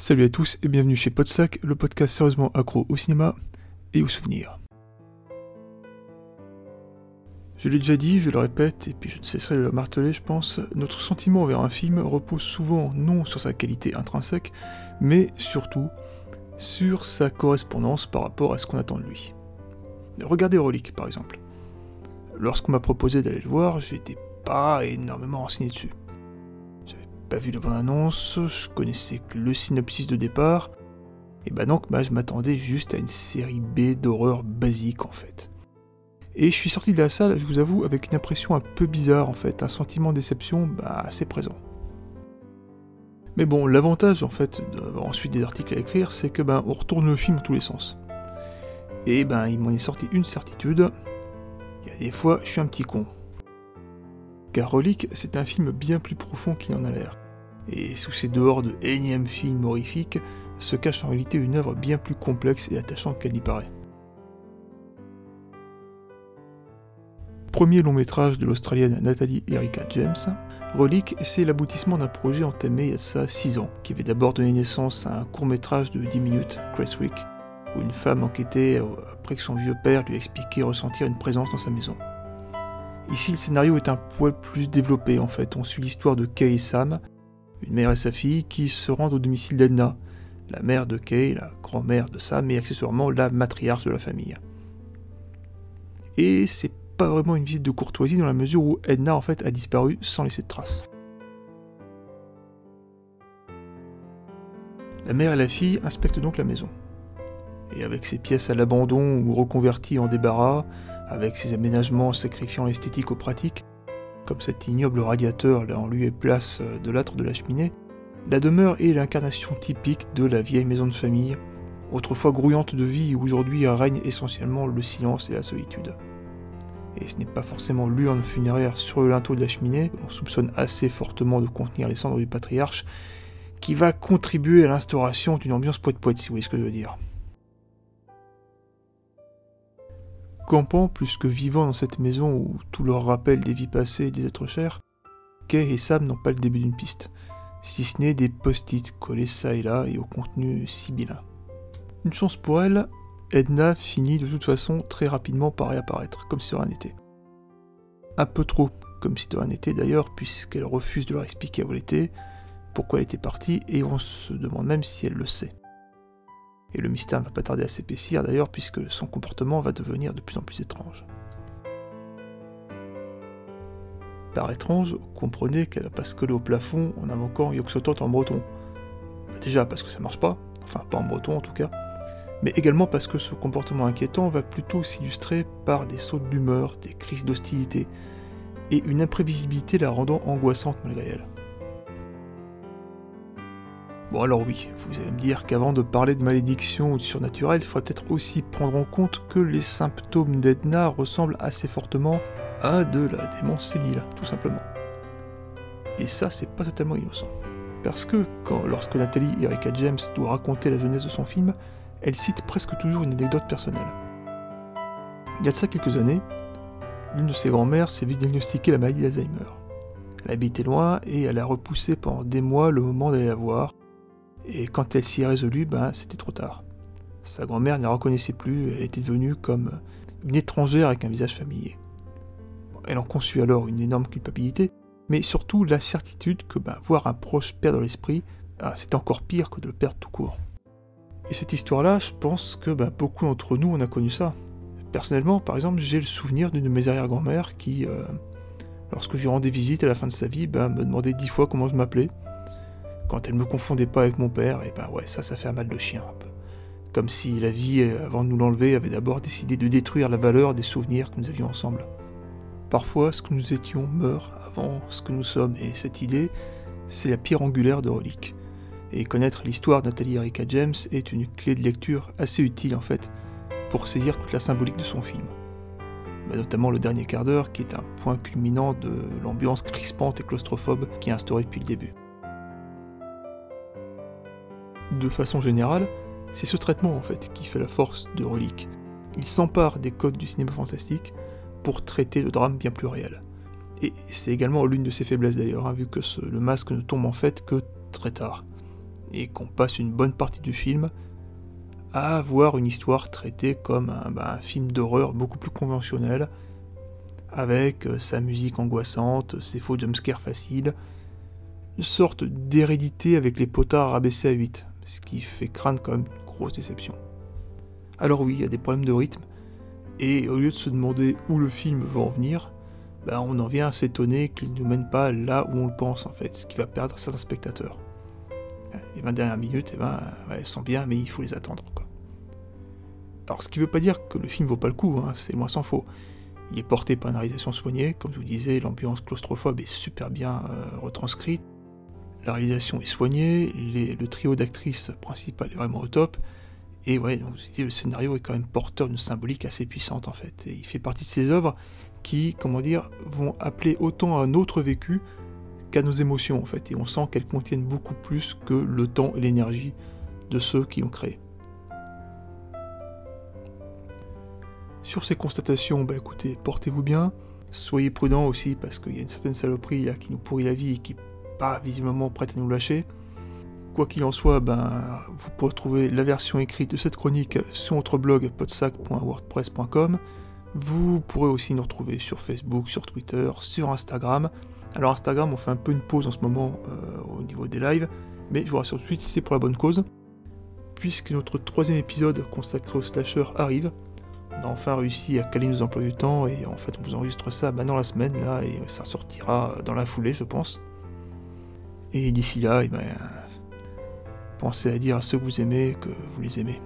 Salut à tous et bienvenue chez Podsac, le podcast sérieusement accro au cinéma et aux souvenirs. Je l'ai déjà dit, je le répète, et puis je ne cesserai de le marteler, je pense, notre sentiment envers un film repose souvent non sur sa qualité intrinsèque, mais surtout sur sa correspondance par rapport à ce qu'on attend de lui. Regardez Relic, par exemple. Lorsqu'on m'a proposé d'aller le voir, j'étais pas énormément renseigné dessus pas vu la bande-annonce, je connaissais que le synopsis de départ, et bah donc bah, je m'attendais juste à une série B d'horreur basique en fait. Et je suis sorti de la salle, je vous avoue, avec une impression un peu bizarre en fait, un sentiment de déception bah, assez présent. Mais bon, l'avantage en fait d'avoir ensuite des articles à écrire, c'est que ben on retourne le film dans tous les sens. Et ben il m'en est sorti une certitude, il y a des fois je suis un petit con car Relic, c'est un film bien plus profond qu'il en a l'air. Et sous ces dehors de énième film horrifique, se cache en réalité une œuvre bien plus complexe et attachante qu'elle n'y paraît. Premier long métrage de l'Australienne Nathalie Erika James, Relic, c'est l'aboutissement d'un projet entamé il y a ça 6 ans, qui avait d'abord donné naissance à un court métrage de 10 minutes, Cresswick, où une femme enquêtait après que son vieux père lui expliquait ressentir une présence dans sa maison. Ici, le scénario est un poil plus développé en fait. On suit l'histoire de Kay et Sam, une mère et sa fille, qui se rendent au domicile d'Edna, la mère de Kay, la grand-mère de Sam et accessoirement la matriarche de la famille. Et c'est pas vraiment une visite de courtoisie dans la mesure où Edna en fait a disparu sans laisser de traces. La mère et la fille inspectent donc la maison. Et avec ses pièces à l'abandon ou reconverties en débarras, avec ses aménagements sacrifiant l'esthétique aux pratiques, comme cet ignoble radiateur là en lieu et place euh, de l'âtre de la cheminée, la demeure est l'incarnation typique de la vieille maison de famille, autrefois grouillante de vie où aujourd'hui règne essentiellement le silence et la solitude. Et ce n'est pas forcément l'urne funéraire sur le linteau de la cheminée, on soupçonne assez fortement de contenir les cendres du patriarche, qui va contribuer à l'instauration d'une ambiance poète-poète, si vous voyez ce que je veux dire. Campant plus que vivant dans cette maison où tout leur rappelle des vies passées et des êtres chers, Kay et Sam n'ont pas le début d'une piste, si ce n'est des post-it collés ça et là et au contenu sibyllin. Une chance pour elle, Edna finit de toute façon très rapidement par réapparaître, comme si de rien n'était. Un peu trop, comme si de rien n'était d'ailleurs, puisqu'elle refuse de leur expliquer où elle était, pourquoi elle était partie, et on se demande même si elle le sait. Et le mystère ne va pas tarder à s'épaissir d'ailleurs puisque son comportement va devenir de plus en plus étrange. Par étrange, comprenez qu'elle va pas se coller au plafond en invoquant Yoxotot en breton. Bah, déjà parce que ça marche pas, enfin pas en breton en tout cas, mais également parce que ce comportement inquiétant va plutôt s'illustrer par des sautes d'humeur, des crises d'hostilité, et une imprévisibilité la rendant angoissante malgré elle. Bon alors oui, vous allez me dire qu'avant de parler de malédiction ou de surnaturel, il faudrait peut-être aussi prendre en compte que les symptômes d'Edna ressemblent assez fortement à de la démence sénile, tout simplement. Et ça, c'est pas totalement innocent. Parce que lorsque Nathalie Erika James doit raconter la jeunesse de son film, elle cite presque toujours une anecdote personnelle. Il y a de ça quelques années, l'une de ses grand-mères s'est vue diagnostiquer la maladie d'Alzheimer. Elle habitait loin et elle a repoussé pendant des mois le moment d'aller la voir, et quand elle s'y est résolue, ben, c'était trop tard. Sa grand-mère ne la reconnaissait plus, elle était devenue comme une étrangère avec un visage familier. Elle en conçut alors une énorme culpabilité, mais surtout la certitude que ben, voir un proche perdre l'esprit, ah, c'est encore pire que de le perdre tout court. Et cette histoire-là, je pense que ben, beaucoup d'entre nous, on a connu ça. Personnellement, par exemple, j'ai le souvenir d'une de mes arrière-grand-mères qui, euh, lorsque je lui rendais visite à la fin de sa vie, ben, me demandait dix fois comment je m'appelais, quand elle me confondait pas avec mon père, et ben ouais, ça, ça fait un mal de chien un peu. Comme si la vie, euh, avant de nous l'enlever, avait d'abord décidé de détruire la valeur des souvenirs que nous avions ensemble. Parfois, ce que nous étions meurt avant ce que nous sommes, et cette idée, c'est la pierre angulaire de Relique. Et connaître l'histoire de Nathalie Erika James est une clé de lecture assez utile en fait, pour saisir toute la symbolique de son film. Bah, notamment le dernier quart d'heure, qui est un point culminant de l'ambiance crispante et claustrophobe qui est instaurée depuis le début de façon générale, c'est ce traitement en fait qui fait la force de Relique. Il s'empare des codes du cinéma fantastique pour traiter de drames bien plus réels. Et c'est également l'une de ses faiblesses d'ailleurs, hein, vu que le masque ne tombe en fait que très tard. et qu'on passe une bonne partie du film à voir une histoire traitée comme un, bah, film d'horreur beaucoup plus conventionnel, avec euh, sa musique angoissante, ses faux jumpscares faciles, une sorte d'hérédité avec les potards abaissés à 8, ce qui fait craindre quand même une grosse déception. Alors oui, il y a des problèmes de rythme, et au lieu de se demander où le film va en venir, bah, on en vient à s'étonner qu'il ne nous mène pas là où on le pense en fait, ce qui va perdre certains spectateurs. Les 20 dernières minutes, eh ben, elles sont bien, mais il faut les attendre. Alors ce qui ne veut pas dire que le film vaut pas le coup, hein, c'est moins sans faux. Il est porté par une réalisation soignée, comme je vous disais, l'ambiance claustrophobe est super bien euh, retranscrite, la réalisation est soignée, le trio d'actrices principales est vraiment au top, et ouais, le scénario est quand même porteur d'une symbolique assez puissante en fait. Et il fait partie de ces œuvres qui, comment dire, vont appeler autant à un autre vécu qu'à nos émotions en fait. Et on sent qu'elles contiennent beaucoup plus que le temps et l'énergie de ceux qui ont créé. Sur ces constatations, bah écoutez, portez-vous bien, soyez prudents aussi parce qu'il y a une certaine saloperie qui nous pourrit la vie et qui pas visiblement prête à nous lâcher. Quoi qu'il en soit, ben, vous pourrez trouver la version écrite de cette chronique sur notre blog podsac.wordpress.com. Vous pourrez aussi nous retrouver sur Facebook, sur Twitter, sur Instagram. Alors Instagram, on fait un peu une pause en ce moment euh, au niveau des lives, mais je vous rassure tout de suite, c'est pour la bonne cause. Puisque notre troisième épisode consacré au slasher arrive, on a enfin réussi à caler nos emplois du temps et en fait on vous enregistre ça ben, dans la semaine là et ça sortira dans la foulée je pense. Et d'ici là, eh ben, Pensez à dire à ceux que vous aimez que vous les aimez.